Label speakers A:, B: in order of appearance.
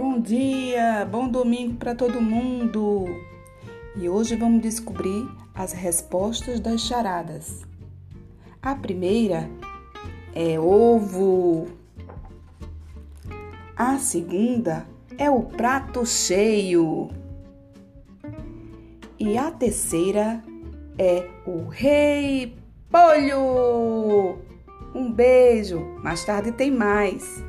A: Bom dia, bom domingo para todo mundo! E hoje vamos descobrir as respostas das charadas. A primeira é ovo. A segunda é o prato cheio. E a terceira é o rei polho. Um beijo, mais tarde tem mais.